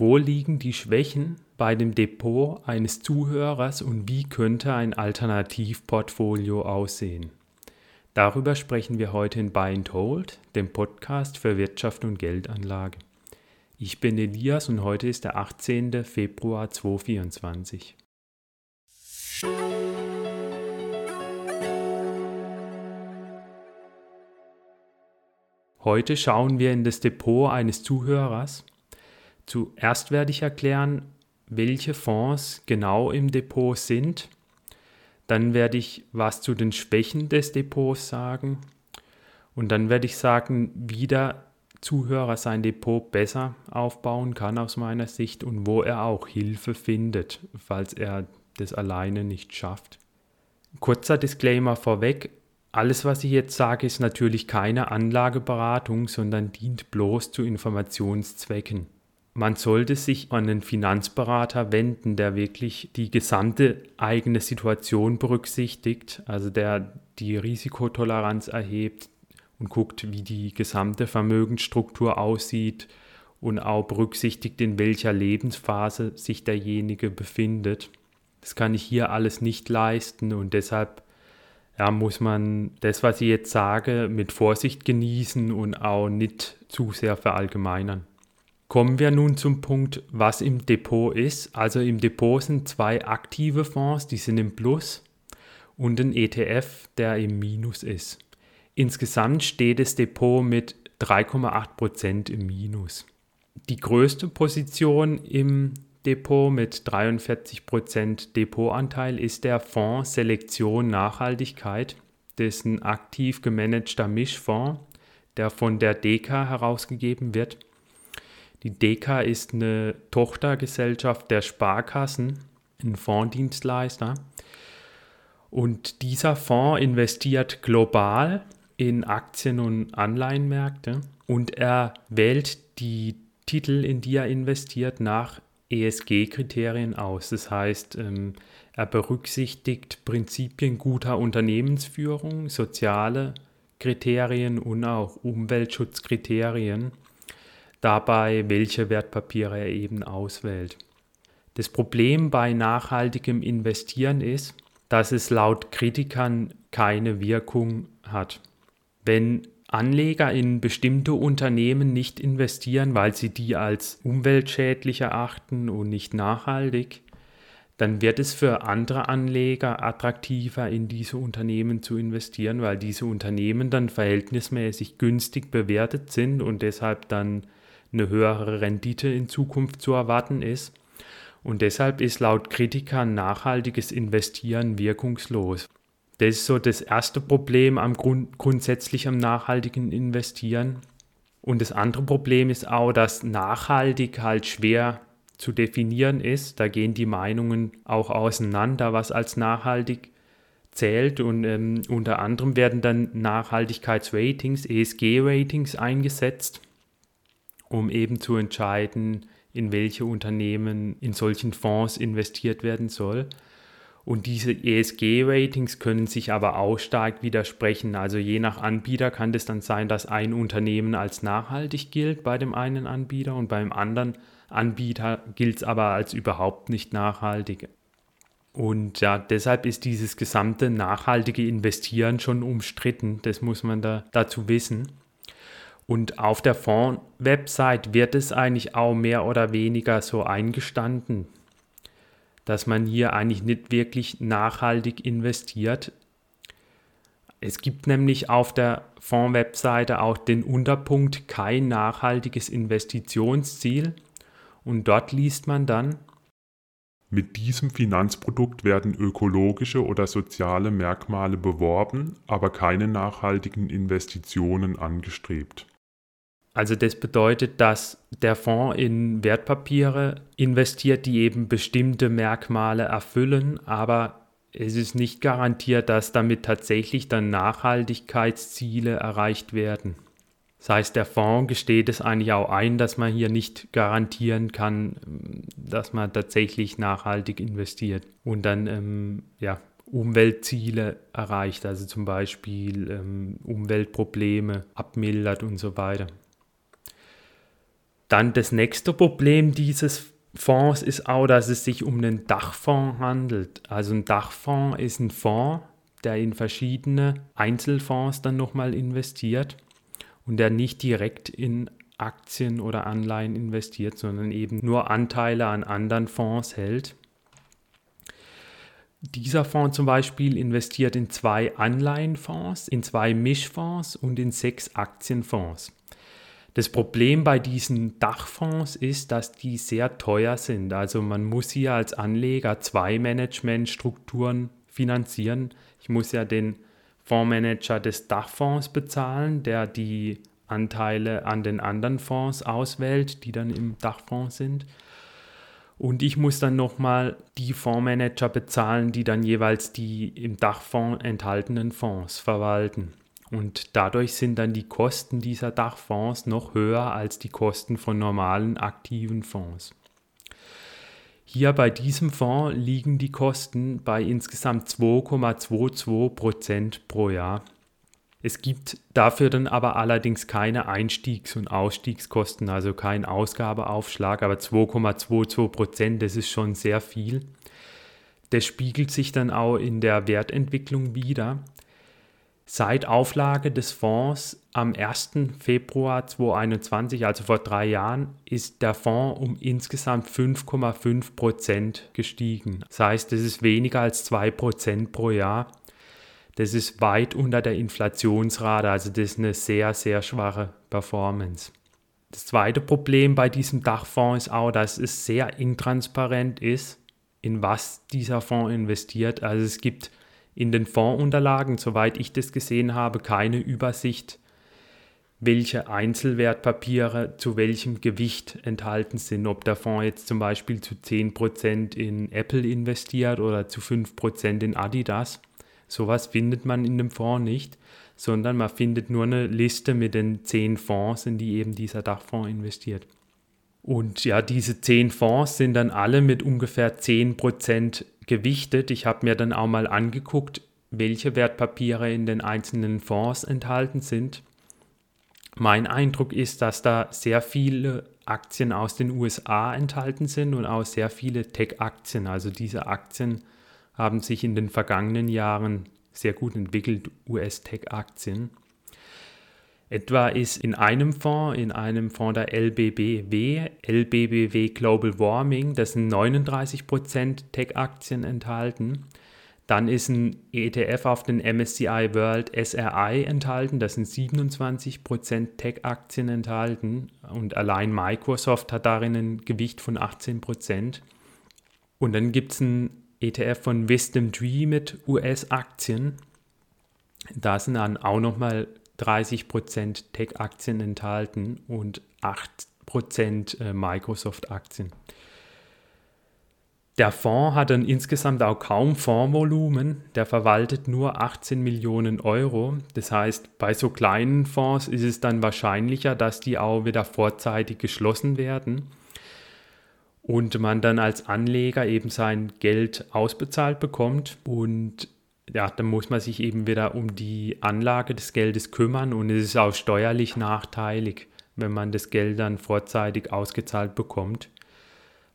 Wo liegen die Schwächen bei dem Depot eines Zuhörers und wie könnte ein Alternativportfolio aussehen? Darüber sprechen wir heute in Buy and Hold, dem Podcast für Wirtschaft und Geldanlage. Ich bin Elias und heute ist der 18. Februar 2024. Heute schauen wir in das Depot eines Zuhörers. Zuerst werde ich erklären, welche Fonds genau im Depot sind. Dann werde ich was zu den Schwächen des Depots sagen. Und dann werde ich sagen, wie der Zuhörer sein Depot besser aufbauen kann aus meiner Sicht und wo er auch Hilfe findet, falls er das alleine nicht schafft. Kurzer Disclaimer vorweg, alles, was ich jetzt sage, ist natürlich keine Anlageberatung, sondern dient bloß zu Informationszwecken. Man sollte sich an einen Finanzberater wenden, der wirklich die gesamte eigene Situation berücksichtigt, also der die Risikotoleranz erhebt und guckt, wie die gesamte Vermögensstruktur aussieht und auch berücksichtigt, in welcher Lebensphase sich derjenige befindet. Das kann ich hier alles nicht leisten und deshalb ja, muss man das, was ich jetzt sage, mit Vorsicht genießen und auch nicht zu sehr verallgemeinern. Kommen wir nun zum Punkt, was im Depot ist. Also im Depot sind zwei aktive Fonds, die sind im Plus und ein ETF, der im Minus ist. Insgesamt steht das Depot mit 3,8% im Minus. Die größte Position im Depot mit 43% Depotanteil ist der Fonds Selektion Nachhaltigkeit. Das ist ein aktiv gemanagter Mischfonds, der von der DK herausgegeben wird. Die DK ist eine Tochtergesellschaft der Sparkassen, ein Fondsdienstleister. Und dieser Fonds investiert global in Aktien- und Anleihenmärkte und er wählt die Titel, in die er investiert, nach ESG-Kriterien aus. Das heißt, ähm, er berücksichtigt Prinzipien guter Unternehmensführung, soziale Kriterien und auch Umweltschutzkriterien, dabei welche Wertpapiere er eben auswählt. Das Problem bei nachhaltigem Investieren ist, dass es laut Kritikern keine Wirkung hat. Wenn Anleger in bestimmte Unternehmen nicht investieren, weil sie die als umweltschädlich erachten und nicht nachhaltig, dann wird es für andere Anleger attraktiver, in diese Unternehmen zu investieren, weil diese Unternehmen dann verhältnismäßig günstig bewertet sind und deshalb dann eine höhere Rendite in Zukunft zu erwarten ist. Und deshalb ist laut Kritikern nachhaltiges Investieren wirkungslos. Das ist so das erste Problem am Grund, grundsätzlich am nachhaltigen Investieren. Und das andere Problem ist auch, dass nachhaltig halt schwer zu definieren ist. Da gehen die Meinungen auch auseinander, was als nachhaltig zählt. Und ähm, unter anderem werden dann Nachhaltigkeitsratings, ESG-Ratings eingesetzt, um eben zu entscheiden, in welche Unternehmen in solchen Fonds investiert werden soll. Und diese ESG-Ratings können sich aber auch stark widersprechen. Also je nach Anbieter kann es dann sein, dass ein Unternehmen als nachhaltig gilt bei dem einen Anbieter und beim anderen Anbieter gilt es aber als überhaupt nicht nachhaltig. Und ja, deshalb ist dieses gesamte nachhaltige Investieren schon umstritten. Das muss man da dazu wissen. Und auf der Fonds-Website wird es eigentlich auch mehr oder weniger so eingestanden dass man hier eigentlich nicht wirklich nachhaltig investiert. Es gibt nämlich auf der Fonds-Webseite auch den Unterpunkt kein nachhaltiges Investitionsziel und dort liest man dann, mit diesem Finanzprodukt werden ökologische oder soziale Merkmale beworben, aber keine nachhaltigen Investitionen angestrebt. Also das bedeutet, dass der Fonds in Wertpapiere investiert, die eben bestimmte Merkmale erfüllen, aber es ist nicht garantiert, dass damit tatsächlich dann Nachhaltigkeitsziele erreicht werden. Das heißt, der Fonds gesteht es eigentlich auch ein, dass man hier nicht garantieren kann, dass man tatsächlich nachhaltig investiert und dann ähm, ja, Umweltziele erreicht, also zum Beispiel ähm, Umweltprobleme abmildert und so weiter. Dann das nächste Problem dieses Fonds ist auch, dass es sich um einen Dachfonds handelt. Also ein Dachfonds ist ein Fonds, der in verschiedene Einzelfonds dann nochmal investiert und der nicht direkt in Aktien oder Anleihen investiert, sondern eben nur Anteile an anderen Fonds hält. Dieser Fonds zum Beispiel investiert in zwei Anleihenfonds, in zwei Mischfonds und in sechs Aktienfonds. Das Problem bei diesen Dachfonds ist, dass die sehr teuer sind. Also man muss hier als Anleger zwei Managementstrukturen finanzieren. Ich muss ja den Fondsmanager des Dachfonds bezahlen, der die Anteile an den anderen Fonds auswählt, die dann im Dachfonds sind. Und ich muss dann nochmal die Fondsmanager bezahlen, die dann jeweils die im Dachfonds enthaltenen Fonds verwalten. Und dadurch sind dann die Kosten dieser Dachfonds noch höher als die Kosten von normalen aktiven Fonds. Hier bei diesem Fonds liegen die Kosten bei insgesamt 2,22 Prozent pro Jahr. Es gibt dafür dann aber allerdings keine Einstiegs- und Ausstiegskosten, also kein Ausgabeaufschlag, aber 2,22 Prozent, das ist schon sehr viel. Das spiegelt sich dann auch in der Wertentwicklung wieder. Seit Auflage des Fonds am 1. Februar 2021, also vor drei Jahren, ist der Fonds um insgesamt 5,5 Prozent gestiegen. Das heißt, es ist weniger als 2 Prozent pro Jahr. Das ist weit unter der Inflationsrate, also das ist eine sehr, sehr schwache Performance. Das zweite Problem bei diesem Dachfonds ist auch, dass es sehr intransparent ist, in was dieser Fonds investiert. Also es gibt in den Fondsunterlagen, soweit ich das gesehen habe, keine Übersicht, welche Einzelwertpapiere zu welchem Gewicht enthalten sind. Ob der Fonds jetzt zum Beispiel zu 10% in Apple investiert oder zu 5% in Adidas. Sowas findet man in dem Fonds nicht, sondern man findet nur eine Liste mit den 10 Fonds, in die eben dieser Dachfonds investiert. Und ja, diese 10 Fonds sind dann alle mit ungefähr 10% gewichtet. Ich habe mir dann auch mal angeguckt, welche Wertpapiere in den einzelnen Fonds enthalten sind. Mein Eindruck ist, dass da sehr viele Aktien aus den USA enthalten sind und auch sehr viele Tech-Aktien. Also diese Aktien haben sich in den vergangenen Jahren sehr gut entwickelt, US-Tech-Aktien. Etwa ist in einem Fonds, in einem Fonds der LBBW, LBBW Global Warming, das sind 39% Tech-Aktien enthalten. Dann ist ein ETF auf den MSCI World SRI enthalten, das sind 27% Tech-Aktien enthalten und allein Microsoft hat darin ein Gewicht von 18%. Und dann gibt es ein ETF von Wisdom Tree mit US-Aktien. Da sind dann auch nochmal 30% Tech-Aktien enthalten und 8% äh, Microsoft-Aktien. Der Fonds hat dann insgesamt auch kaum Fondsvolumen. Der verwaltet nur 18 Millionen Euro. Das heißt, bei so kleinen Fonds ist es dann wahrscheinlicher, dass die auch wieder vorzeitig geschlossen werden und man dann als Anleger eben sein Geld ausbezahlt bekommt und ja, dann muss man sich eben wieder um die Anlage des Geldes kümmern und es ist auch steuerlich nachteilig, wenn man das Geld dann vorzeitig ausgezahlt bekommt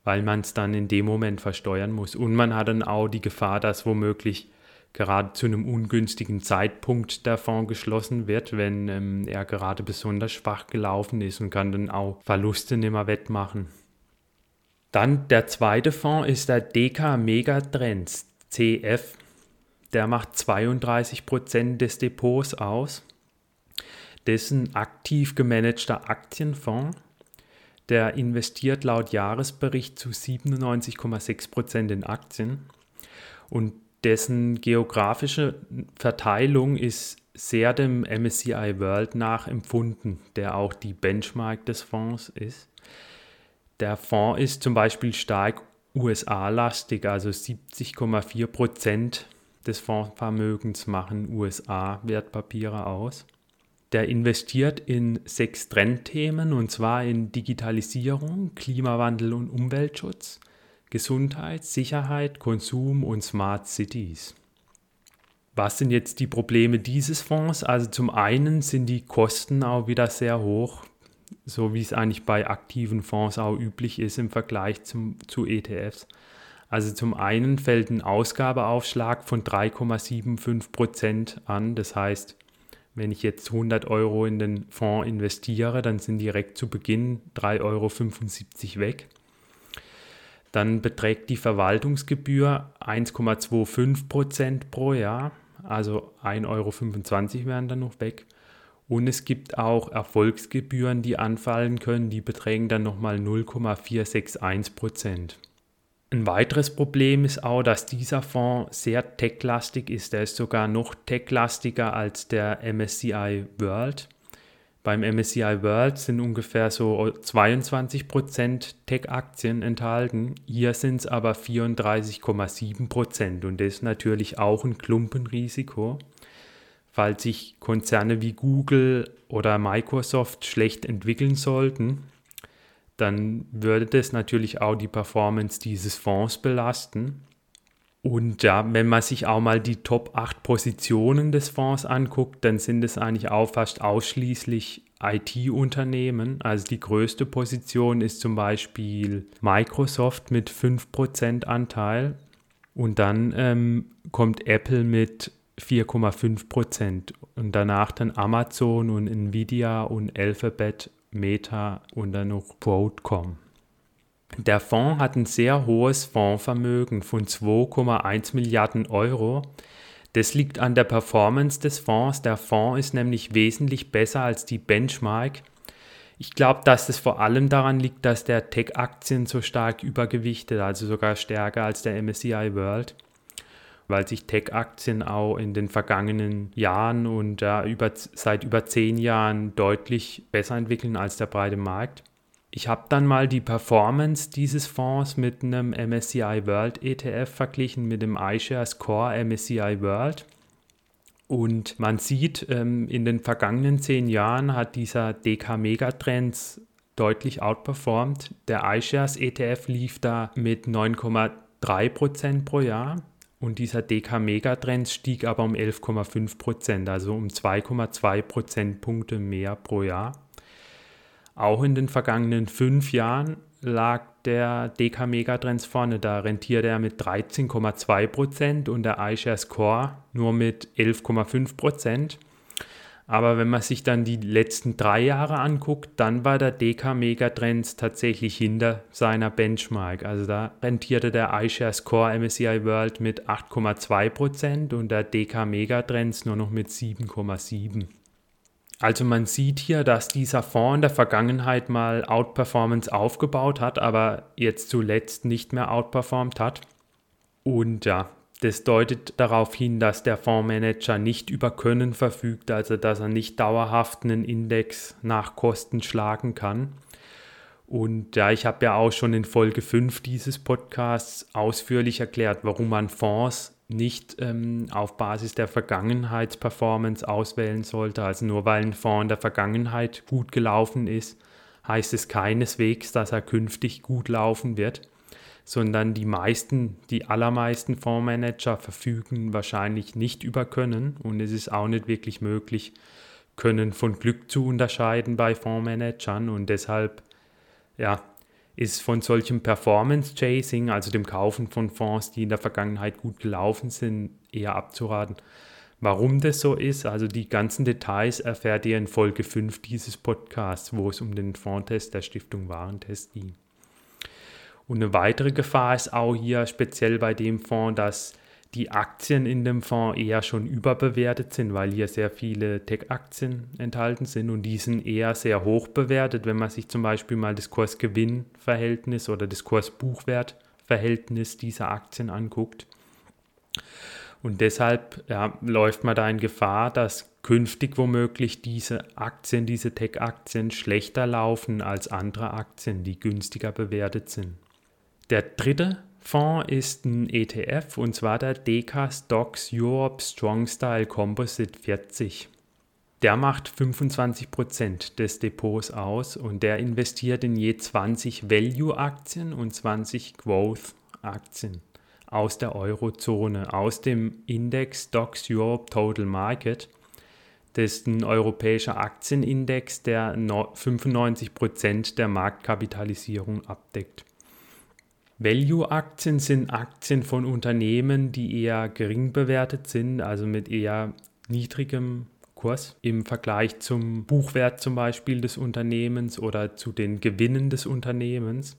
weil man es dann in dem Moment versteuern muss. Und man hat dann auch die Gefahr, dass womöglich gerade zu einem ungünstigen Zeitpunkt der Fonds geschlossen wird, wenn ähm, er gerade besonders schwach gelaufen ist und kann dann auch Verluste nicht mehr wettmachen. Dann der zweite Fonds ist der DK Megatrends CF. Der macht 32% des Depots aus. Ein aktiv gemanagter Aktienfonds der investiert laut Jahresbericht zu 97,6 Prozent in Aktien und dessen geografische Verteilung ist sehr dem MSCI World nachempfunden, der auch die Benchmark des Fonds ist. Der Fonds ist zum Beispiel stark USA-lastig, also 70,4 Prozent des Fondsvermögens machen USA-Wertpapiere aus der investiert in sechs Trendthemen und zwar in Digitalisierung, Klimawandel und Umweltschutz, Gesundheit, Sicherheit, Konsum und Smart Cities. Was sind jetzt die Probleme dieses Fonds? Also zum einen sind die Kosten auch wieder sehr hoch. so wie es eigentlich bei aktiven Fonds auch üblich ist im Vergleich zum, zu ETFs. Also zum einen fällt ein Ausgabeaufschlag von 3,75 Prozent an. Das heißt, wenn ich jetzt 100 Euro in den Fonds investiere, dann sind direkt zu Beginn 3,75 Euro weg. Dann beträgt die Verwaltungsgebühr 1,25 Prozent pro Jahr, also 1,25 Euro wären dann noch weg. Und es gibt auch Erfolgsgebühren, die anfallen können, die beträgen dann nochmal 0,461 Prozent. Ein weiteres Problem ist auch, dass dieser Fonds sehr techlastig ist. Er ist sogar noch techlastiger als der MSCI World. Beim MSCI World sind ungefähr so 22% Tech-Aktien enthalten. Hier sind es aber 34,7% und das ist natürlich auch ein Klumpenrisiko. Falls sich Konzerne wie Google oder Microsoft schlecht entwickeln sollten, dann würde das natürlich auch die Performance dieses Fonds belasten. Und ja, wenn man sich auch mal die Top 8 Positionen des Fonds anguckt, dann sind es eigentlich auch fast ausschließlich IT-Unternehmen. Also die größte Position ist zum Beispiel Microsoft mit 5% Anteil. Und dann ähm, kommt Apple mit 4,5% und danach dann Amazon und Nvidia und Alphabet, Meta und dann noch Broadcom. Der Fonds hat ein sehr hohes Fondsvermögen von 2,1 Milliarden Euro. Das liegt an der Performance des Fonds. Der Fonds ist nämlich wesentlich besser als die Benchmark. Ich glaube, dass es vor allem daran liegt, dass der Tech-Aktien so stark übergewichtet, also sogar stärker als der MSCI World, weil sich Tech-Aktien auch in den vergangenen Jahren und ja, über, seit über zehn Jahren deutlich besser entwickeln als der breite Markt. Ich habe dann mal die Performance dieses Fonds mit einem MSCI World ETF verglichen, mit dem iShares Core MSCI World. Und man sieht, ähm, in den vergangenen zehn Jahren hat dieser DK Megatrends deutlich outperformed. Der iShares ETF lief da mit 9,3% pro Jahr und dieser DK Megatrends stieg aber um 11,5%, also um 2,2 Prozentpunkte mehr pro Jahr. Auch in den vergangenen fünf Jahren lag der DK Megatrends vorne. Da rentierte er mit 13,2% und der iShares Core nur mit 11,5%. Aber wenn man sich dann die letzten drei Jahre anguckt, dann war der DK Megatrends tatsächlich hinter seiner Benchmark. Also da rentierte der iShares Core MSCI World mit 8,2% und der DK Megatrends nur noch mit 7,7%. Also man sieht hier, dass dieser Fonds in der Vergangenheit mal Outperformance aufgebaut hat, aber jetzt zuletzt nicht mehr outperformt hat. Und ja, das deutet darauf hin, dass der Fondsmanager nicht über Können verfügt, also dass er nicht dauerhaft einen Index nach Kosten schlagen kann. Und ja, ich habe ja auch schon in Folge 5 dieses Podcasts ausführlich erklärt, warum man Fonds nicht ähm, auf Basis der Vergangenheitsperformance auswählen sollte. Also nur weil ein Fonds in der Vergangenheit gut gelaufen ist, heißt es keineswegs, dass er künftig gut laufen wird, sondern die meisten, die allermeisten Fondsmanager verfügen wahrscheinlich nicht über Können und es ist auch nicht wirklich möglich, Können von Glück zu unterscheiden bei Fondsmanagern und deshalb ja, ist von solchem Performance Chasing, also dem Kaufen von Fonds, die in der Vergangenheit gut gelaufen sind, eher abzuraten. Warum das so ist, also die ganzen Details erfährt ihr in Folge 5 dieses Podcasts, wo es um den Fondtest der Stiftung Warentest ging. Und eine weitere Gefahr ist auch hier speziell bei dem Fonds, dass die Aktien in dem Fonds eher schon überbewertet sind, weil hier sehr viele Tech-Aktien enthalten sind und die sind eher sehr hoch bewertet, wenn man sich zum Beispiel mal das Kurs-Gewinn-Verhältnis oder das Kurs-Buchwert-Verhältnis dieser Aktien anguckt. Und deshalb ja, läuft man da in Gefahr, dass künftig womöglich diese Aktien, diese Tech-Aktien schlechter laufen als andere Aktien, die günstiger bewertet sind. Der dritte Fonds ist ein ETF und zwar der DK Stocks Europe Strong Style Composite 40. Der macht 25% des Depots aus und der investiert in je 20 Value-Aktien und 20 Growth-Aktien aus der Eurozone, aus dem Index Stocks Europe Total Market. Das ist ein europäischer Aktienindex, der 95% der Marktkapitalisierung abdeckt. Value-Aktien sind Aktien von Unternehmen, die eher gering bewertet sind, also mit eher niedrigem Kurs im Vergleich zum Buchwert zum Beispiel des Unternehmens oder zu den Gewinnen des Unternehmens.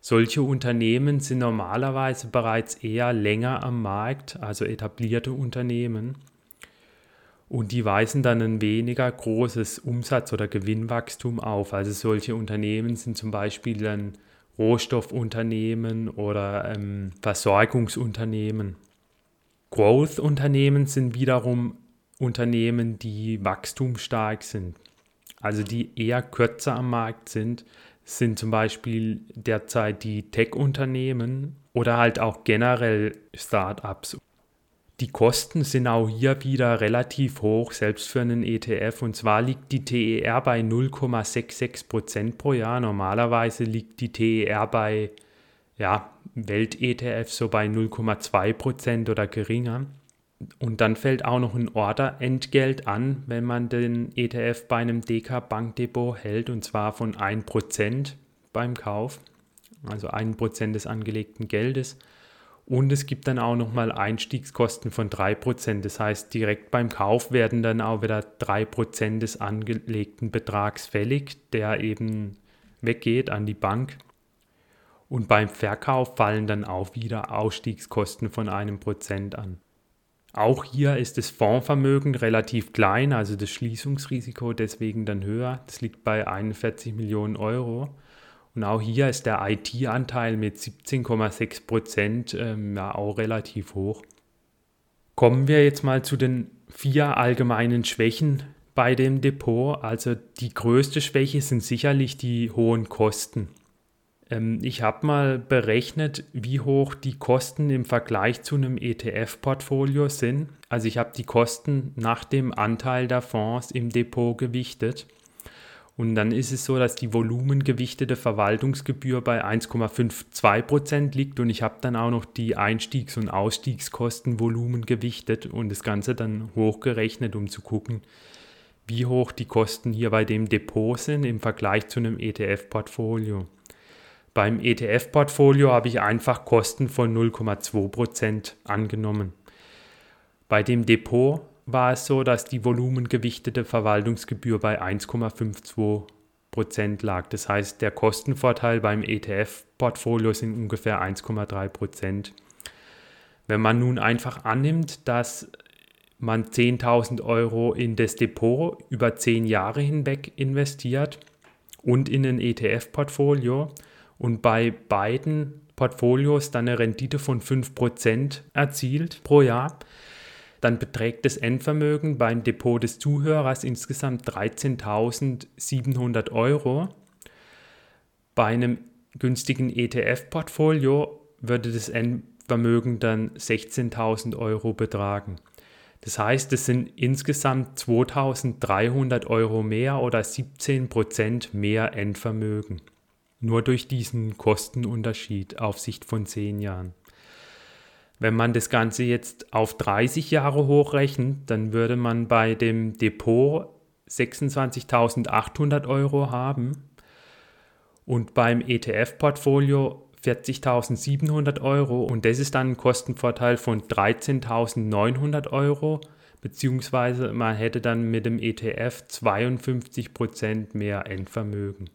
Solche Unternehmen sind normalerweise bereits eher länger am Markt, also etablierte Unternehmen. Und die weisen dann ein weniger großes Umsatz- oder Gewinnwachstum auf. Also solche Unternehmen sind zum Beispiel dann Rohstoffunternehmen oder ähm, Versorgungsunternehmen. Growth-Unternehmen sind wiederum Unternehmen, die wachstumsstark sind, also die eher kürzer am Markt sind, sind zum Beispiel derzeit die Tech-Unternehmen oder halt auch generell Startups. Die Kosten sind auch hier wieder relativ hoch, selbst für einen ETF. Und zwar liegt die TER bei 0,66% pro Jahr. Normalerweise liegt die TER bei ja, Welt-ETF so bei 0,2% oder geringer. Und dann fällt auch noch ein Orderentgelt an, wenn man den ETF bei einem DK Bankdepot hält, und zwar von 1% beim Kauf, also 1% des angelegten Geldes. Und es gibt dann auch nochmal Einstiegskosten von 3%. Das heißt, direkt beim Kauf werden dann auch wieder 3% des angelegten Betrags fällig, der eben weggeht an die Bank. Und beim Verkauf fallen dann auch wieder Ausstiegskosten von einem Prozent an. Auch hier ist das Fondsvermögen relativ klein, also das Schließungsrisiko deswegen dann höher. Das liegt bei 41 Millionen Euro. Und auch hier ist der IT-Anteil mit 17,6 Prozent ähm, ja auch relativ hoch. Kommen wir jetzt mal zu den vier allgemeinen Schwächen bei dem Depot. Also die größte Schwäche sind sicherlich die hohen Kosten. Ähm, ich habe mal berechnet, wie hoch die Kosten im Vergleich zu einem ETF-Portfolio sind. Also ich habe die Kosten nach dem Anteil der Fonds im Depot gewichtet. Und dann ist es so, dass die volumengewichtete Verwaltungsgebühr bei 1,52% liegt und ich habe dann auch noch die Einstiegs- und Ausstiegskosten volumengewichtet und das Ganze dann hochgerechnet, um zu gucken, wie hoch die Kosten hier bei dem Depot sind im Vergleich zu einem ETF-Portfolio. Beim ETF-Portfolio habe ich einfach Kosten von 0,2% angenommen. Bei dem Depot war es so, dass die volumengewichtete Verwaltungsgebühr bei 1,52% lag. Das heißt, der Kostenvorteil beim ETF-Portfolio sind ungefähr 1,3%. Wenn man nun einfach annimmt, dass man 10.000 Euro in das Depot über 10 Jahre hinweg investiert und in ein ETF-Portfolio, und bei beiden Portfolios dann eine Rendite von 5% erzielt pro Jahr, dann beträgt das Endvermögen beim Depot des Zuhörers insgesamt 13.700 Euro. Bei einem günstigen ETF-Portfolio würde das Endvermögen dann 16.000 Euro betragen. Das heißt, es sind insgesamt 2.300 Euro mehr oder 17% mehr Endvermögen. Nur durch diesen Kostenunterschied auf Sicht von zehn Jahren. Wenn man das Ganze jetzt auf 30 Jahre hochrechnet, dann würde man bei dem Depot 26.800 Euro haben und beim ETF-Portfolio 40.700 Euro und das ist dann ein Kostenvorteil von 13.900 Euro, beziehungsweise man hätte dann mit dem ETF 52% mehr Endvermögen.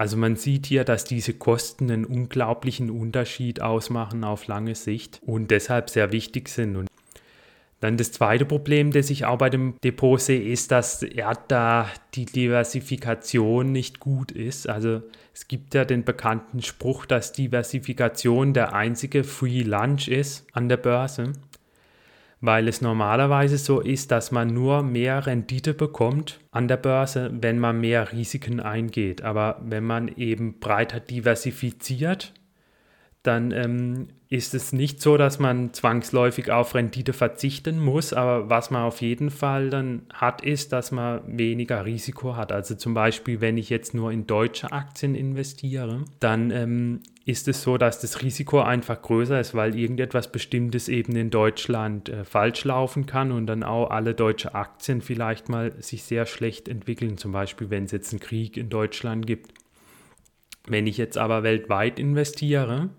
Also man sieht hier, dass diese Kosten einen unglaublichen Unterschied ausmachen auf lange Sicht und deshalb sehr wichtig sind. Und dann das zweite Problem, das ich auch bei dem Depot sehe, ist, dass ja, da die Diversifikation nicht gut ist. Also es gibt ja den bekannten Spruch, dass Diversifikation der einzige Free Lunch ist an der Börse weil es normalerweise so ist, dass man nur mehr Rendite bekommt an der Börse, wenn man mehr Risiken eingeht. Aber wenn man eben breiter diversifiziert, dann ähm, ist es nicht so, dass man zwangsläufig auf Rendite verzichten muss, aber was man auf jeden Fall dann hat, ist, dass man weniger Risiko hat. Also zum Beispiel, wenn ich jetzt nur in deutsche Aktien investiere, dann ähm, ist es so, dass das Risiko einfach größer ist, weil irgendetwas Bestimmtes eben in Deutschland äh, falsch laufen kann und dann auch alle deutsche Aktien vielleicht mal sich sehr schlecht entwickeln, zum Beispiel wenn es jetzt einen Krieg in Deutschland gibt. Wenn ich jetzt aber weltweit investiere,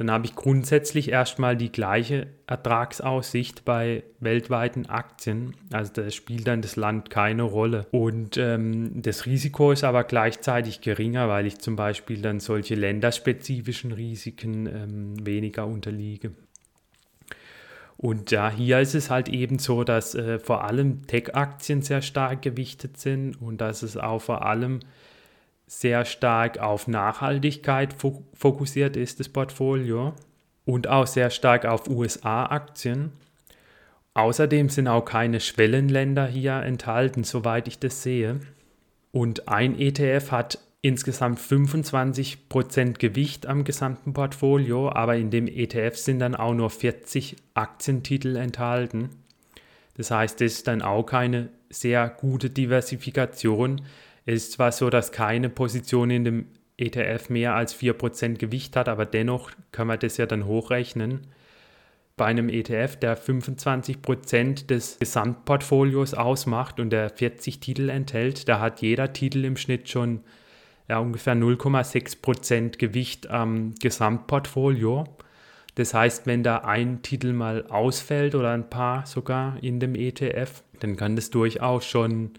dann habe ich grundsätzlich erstmal die gleiche Ertragsaussicht bei weltweiten Aktien. Also da spielt dann das Land keine Rolle. Und ähm, das Risiko ist aber gleichzeitig geringer, weil ich zum Beispiel dann solche länderspezifischen Risiken ähm, weniger unterliege. Und ja, hier ist es halt eben so, dass äh, vor allem Tech-Aktien sehr stark gewichtet sind und dass es auch vor allem sehr stark auf Nachhaltigkeit fokussiert ist, das Portfolio, und auch sehr stark auf USA-Aktien. Außerdem sind auch keine Schwellenländer hier enthalten, soweit ich das sehe. Und ein ETF hat insgesamt 25% Gewicht am gesamten Portfolio, aber in dem ETF sind dann auch nur 40 Aktientitel enthalten. Das heißt, das ist dann auch keine sehr gute Diversifikation, es ist zwar so, dass keine Position in dem ETF mehr als 4% Gewicht hat, aber dennoch kann man das ja dann hochrechnen. Bei einem ETF, der 25% des Gesamtportfolios ausmacht und der 40 Titel enthält, da hat jeder Titel im Schnitt schon ja, ungefähr 0,6% Gewicht am Gesamtportfolio. Das heißt, wenn da ein Titel mal ausfällt oder ein paar sogar in dem ETF, dann kann das durchaus schon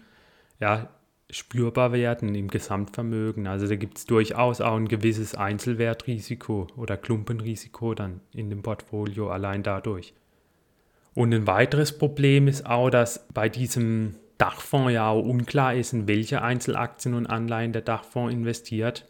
ja, spürbar werden im Gesamtvermögen. Also da gibt es durchaus auch ein gewisses Einzelwertrisiko oder Klumpenrisiko dann in dem Portfolio allein dadurch. Und ein weiteres Problem ist auch, dass bei diesem Dachfonds ja auch unklar ist, in welche Einzelaktien und Anleihen der Dachfonds investiert.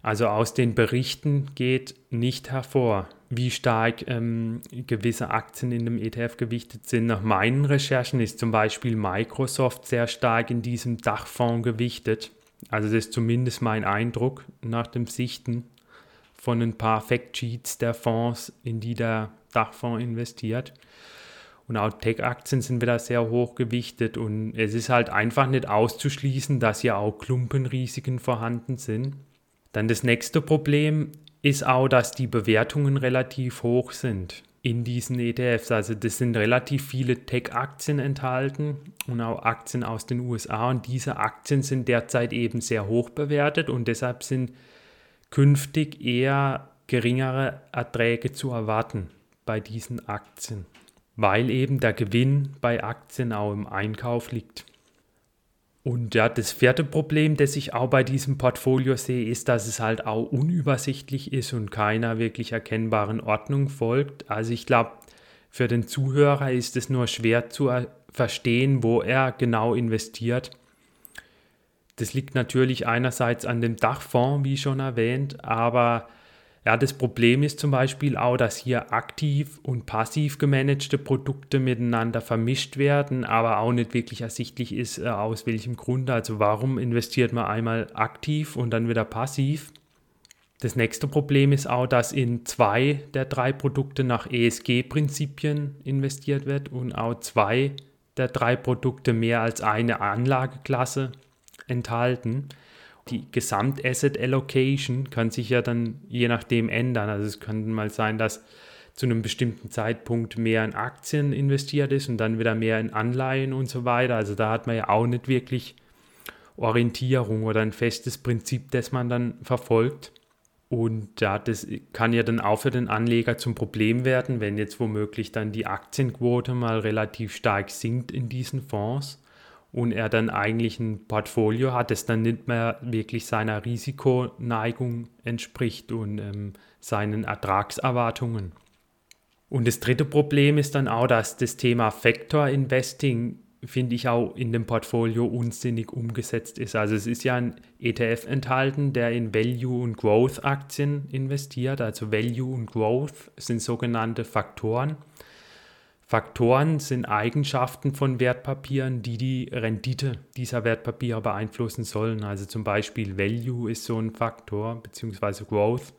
Also aus den Berichten geht nicht hervor, wie stark ähm, gewisse Aktien in dem ETF gewichtet sind. Nach meinen Recherchen ist zum Beispiel Microsoft sehr stark in diesem Dachfonds gewichtet. Also das ist zumindest mein Eindruck nach dem Sichten von ein paar Factsheets der Fonds, in die der Dachfonds investiert. Und auch Tech-Aktien sind wieder sehr hoch gewichtet und es ist halt einfach nicht auszuschließen, dass hier auch Klumpenrisiken vorhanden sind. Dann das nächste Problem ist auch, dass die Bewertungen relativ hoch sind in diesen ETFs. Also das sind relativ viele Tech-Aktien enthalten und auch Aktien aus den USA. Und diese Aktien sind derzeit eben sehr hoch bewertet und deshalb sind künftig eher geringere Erträge zu erwarten bei diesen Aktien, weil eben der Gewinn bei Aktien auch im Einkauf liegt. Und ja, das vierte Problem, das ich auch bei diesem Portfolio sehe, ist, dass es halt auch unübersichtlich ist und keiner wirklich erkennbaren Ordnung folgt. Also ich glaube, für den Zuhörer ist es nur schwer zu verstehen, wo er genau investiert. Das liegt natürlich einerseits an dem Dachfonds, wie schon erwähnt, aber ja, das Problem ist zum Beispiel auch, dass hier aktiv und passiv gemanagte Produkte miteinander vermischt werden, aber auch nicht wirklich ersichtlich ist, äh, aus welchem Grund. Also warum investiert man einmal aktiv und dann wieder passiv? Das nächste Problem ist auch, dass in zwei der drei Produkte nach ESG-Prinzipien investiert wird und auch zwei der drei Produkte mehr als eine Anlageklasse enthalten die Gesamtasset Allocation kann sich ja dann je nachdem ändern. Also es kann mal sein, dass zu einem bestimmten Zeitpunkt mehr in Aktien investiert ist und dann wieder mehr in Anleihen und so weiter. Also da hat man ja auch nicht wirklich Orientierung oder ein festes Prinzip, das man dann verfolgt. Und ja, das kann ja dann auch für den Anleger zum Problem werden, wenn jetzt womöglich dann die Aktienquote mal relativ stark sinkt in diesen Fonds und er dann eigentlich ein Portfolio hat, das dann nicht mehr wirklich seiner Risikoneigung entspricht und ähm, seinen Ertragserwartungen. Und das dritte Problem ist dann auch, dass das Thema Factor Investing, finde ich, auch in dem Portfolio unsinnig umgesetzt ist. Also es ist ja ein ETF enthalten, der in Value- und Growth-Aktien investiert. Also Value und Growth sind sogenannte Faktoren. Faktoren sind Eigenschaften von Wertpapieren, die die Rendite dieser Wertpapiere beeinflussen sollen. Also zum Beispiel Value ist so ein Faktor, beziehungsweise Growth.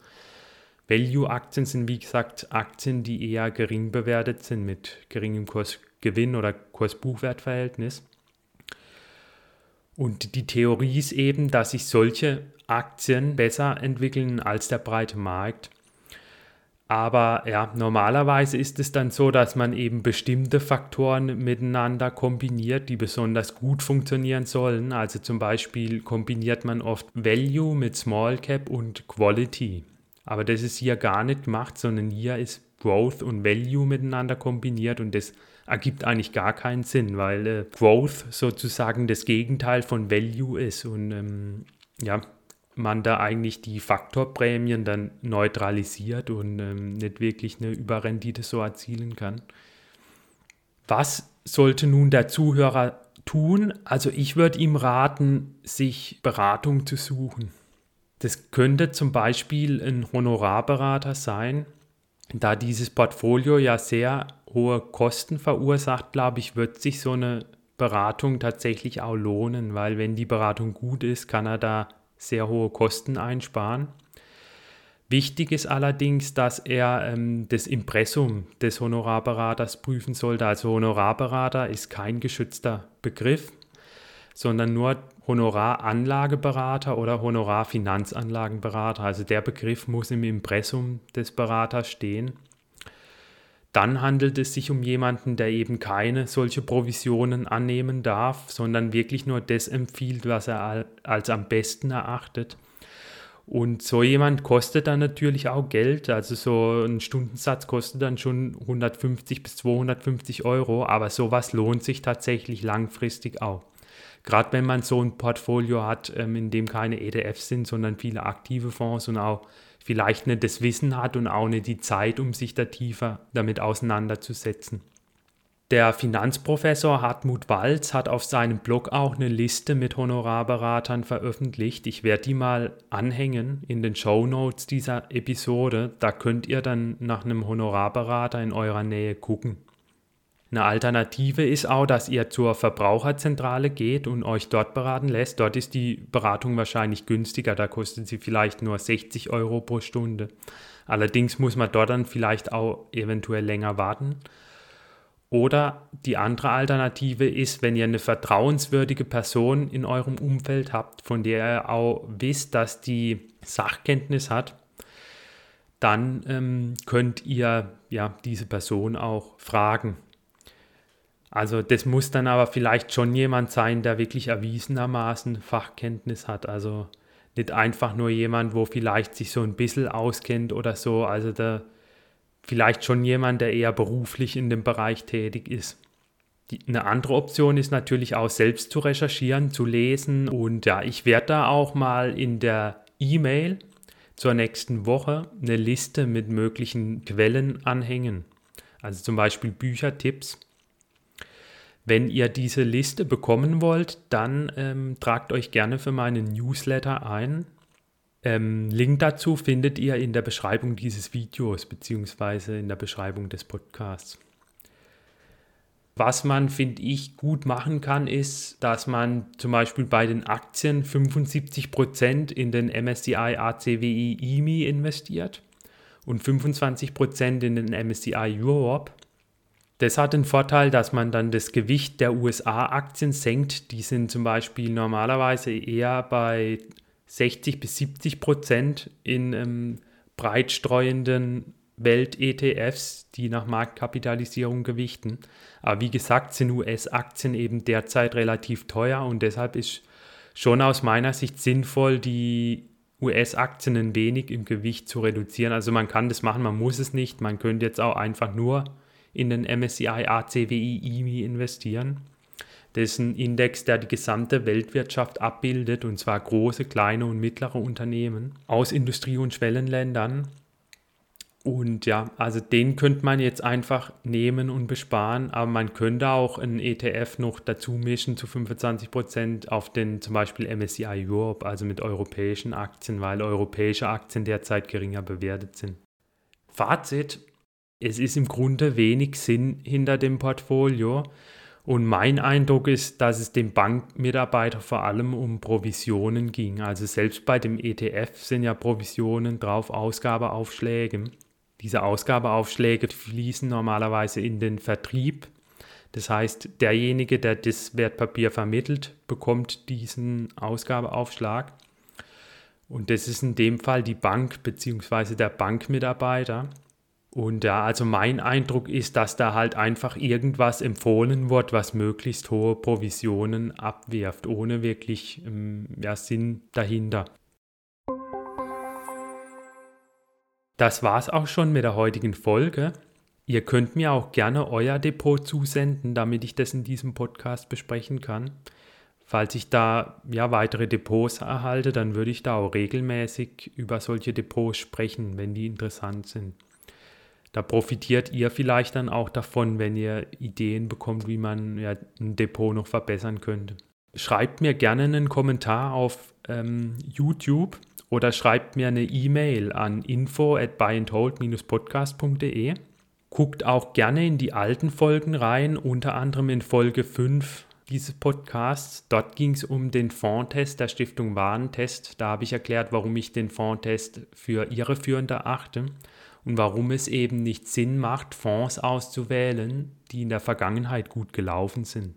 Value-Aktien sind wie gesagt Aktien, die eher gering bewertet sind mit geringem Kursgewinn oder Kurs-Buchwert-Verhältnis. Und die Theorie ist eben, dass sich solche Aktien besser entwickeln als der breite Markt. Aber ja, normalerweise ist es dann so, dass man eben bestimmte Faktoren miteinander kombiniert, die besonders gut funktionieren sollen. Also zum Beispiel kombiniert man oft Value mit Small Cap und Quality. Aber das ist hier gar nicht gemacht, sondern hier ist Growth und Value miteinander kombiniert und das ergibt eigentlich gar keinen Sinn, weil äh, Growth sozusagen das Gegenteil von Value ist und ähm, ja, man da eigentlich die Faktorprämien dann neutralisiert und ähm, nicht wirklich eine Überrendite so erzielen kann. Was sollte nun der Zuhörer tun? Also ich würde ihm raten, sich Beratung zu suchen. Das könnte zum Beispiel ein Honorarberater sein. Da dieses Portfolio ja sehr hohe Kosten verursacht, glaube ich, wird sich so eine Beratung tatsächlich auch lohnen, weil wenn die Beratung gut ist, kann er da sehr hohe Kosten einsparen. Wichtig ist allerdings, dass er ähm, das Impressum des Honorarberaters prüfen sollte. Also Honorarberater ist kein geschützter Begriff, sondern nur Honoraranlageberater oder Honorarfinanzanlagenberater. Also der Begriff muss im Impressum des Beraters stehen. Dann handelt es sich um jemanden, der eben keine solche Provisionen annehmen darf, sondern wirklich nur das empfiehlt, was er als am besten erachtet. Und so jemand kostet dann natürlich auch Geld. Also so ein Stundensatz kostet dann schon 150 bis 250 Euro, aber sowas lohnt sich tatsächlich langfristig auch. Gerade wenn man so ein Portfolio hat, ähm, in dem keine ETFs sind, sondern viele aktive Fonds und auch vielleicht nicht das Wissen hat und auch nicht die Zeit, um sich da tiefer damit auseinanderzusetzen. Der Finanzprofessor Hartmut Walz hat auf seinem Blog auch eine Liste mit Honorarberatern veröffentlicht. Ich werde die mal anhängen in den Show Notes dieser Episode. Da könnt ihr dann nach einem Honorarberater in eurer Nähe gucken. Eine Alternative ist auch, dass ihr zur Verbraucherzentrale geht und euch dort beraten lässt. Dort ist die Beratung wahrscheinlich günstiger, da kostet sie vielleicht nur 60 Euro pro Stunde. Allerdings muss man dort dann vielleicht auch eventuell länger warten. Oder die andere Alternative ist, wenn ihr eine vertrauenswürdige Person in eurem Umfeld habt, von der ihr auch wisst, dass die Sachkenntnis hat, dann ähm, könnt ihr ja diese Person auch fragen. Also das muss dann aber vielleicht schon jemand sein, der wirklich erwiesenermaßen Fachkenntnis hat. Also nicht einfach nur jemand, wo vielleicht sich so ein bisschen auskennt oder so. Also da vielleicht schon jemand, der eher beruflich in dem Bereich tätig ist. Die, eine andere Option ist natürlich auch selbst zu recherchieren, zu lesen. Und ja, ich werde da auch mal in der E-Mail zur nächsten Woche eine Liste mit möglichen Quellen anhängen. Also zum Beispiel Büchertipps wenn ihr diese Liste bekommen wollt, dann ähm, tragt euch gerne für meinen Newsletter ein. Ähm, Link dazu findet ihr in der Beschreibung dieses Videos bzw. in der Beschreibung des Podcasts. Was man, finde ich, gut machen kann, ist, dass man zum Beispiel bei den Aktien 75% in den MSCI ACWI EMI investiert und 25% in den MSCI Europe das hat den Vorteil, dass man dann das Gewicht der USA-Aktien senkt. Die sind zum Beispiel normalerweise eher bei 60 bis 70 Prozent in ähm, breitstreuenden Welt-ETFs, die nach Marktkapitalisierung gewichten. Aber wie gesagt, sind US-Aktien eben derzeit relativ teuer und deshalb ist schon aus meiner Sicht sinnvoll, die US-Aktien ein wenig im Gewicht zu reduzieren. Also man kann das machen, man muss es nicht. Man könnte jetzt auch einfach nur in den MSCI ACWI IMI investieren. Das ist ein Index, der die gesamte Weltwirtschaft abbildet, und zwar große, kleine und mittlere Unternehmen aus Industrie- und Schwellenländern. Und ja, also den könnte man jetzt einfach nehmen und besparen, aber man könnte auch einen ETF noch dazu mischen zu 25% auf den zum Beispiel MSCI Europe, also mit europäischen Aktien, weil europäische Aktien derzeit geringer bewertet sind. Fazit, es ist im Grunde wenig Sinn hinter dem Portfolio. Und mein Eindruck ist, dass es dem Bankmitarbeiter vor allem um Provisionen ging. Also selbst bei dem ETF sind ja Provisionen drauf, Ausgabeaufschläge. Diese Ausgabeaufschläge fließen normalerweise in den Vertrieb. Das heißt, derjenige, der das Wertpapier vermittelt, bekommt diesen Ausgabeaufschlag. Und das ist in dem Fall die Bank bzw. der Bankmitarbeiter. Und ja, also mein Eindruck ist, dass da halt einfach irgendwas empfohlen wird, was möglichst hohe Provisionen abwirft, ohne wirklich ähm, ja, Sinn dahinter. Das war's auch schon mit der heutigen Folge. Ihr könnt mir auch gerne euer Depot zusenden, damit ich das in diesem Podcast besprechen kann. Falls ich da ja weitere Depots erhalte, dann würde ich da auch regelmäßig über solche Depots sprechen, wenn die interessant sind. Da profitiert ihr vielleicht dann auch davon, wenn ihr Ideen bekommt, wie man ja, ein Depot noch verbessern könnte. Schreibt mir gerne einen Kommentar auf ähm, YouTube oder schreibt mir eine E-Mail an info at buyandhold-podcast.de. Guckt auch gerne in die alten Folgen rein, unter anderem in Folge 5 dieses Podcasts. Dort ging es um den Fondtest der Stiftung Warentest. Da habe ich erklärt, warum ich den Fondtest für irreführend erachte und warum es eben nicht Sinn macht, Fonds auszuwählen, die in der Vergangenheit gut gelaufen sind.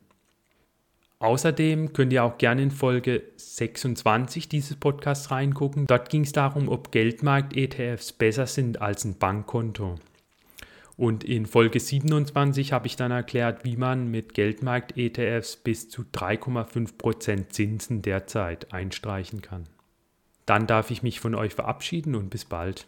Außerdem könnt ihr auch gerne in Folge 26 dieses Podcasts reingucken. Dort ging es darum, ob Geldmarkt-ETFs besser sind als ein Bankkonto. Und in Folge 27 habe ich dann erklärt, wie man mit Geldmarkt-ETFs bis zu 3,5% Zinsen derzeit einstreichen kann. Dann darf ich mich von euch verabschieden und bis bald.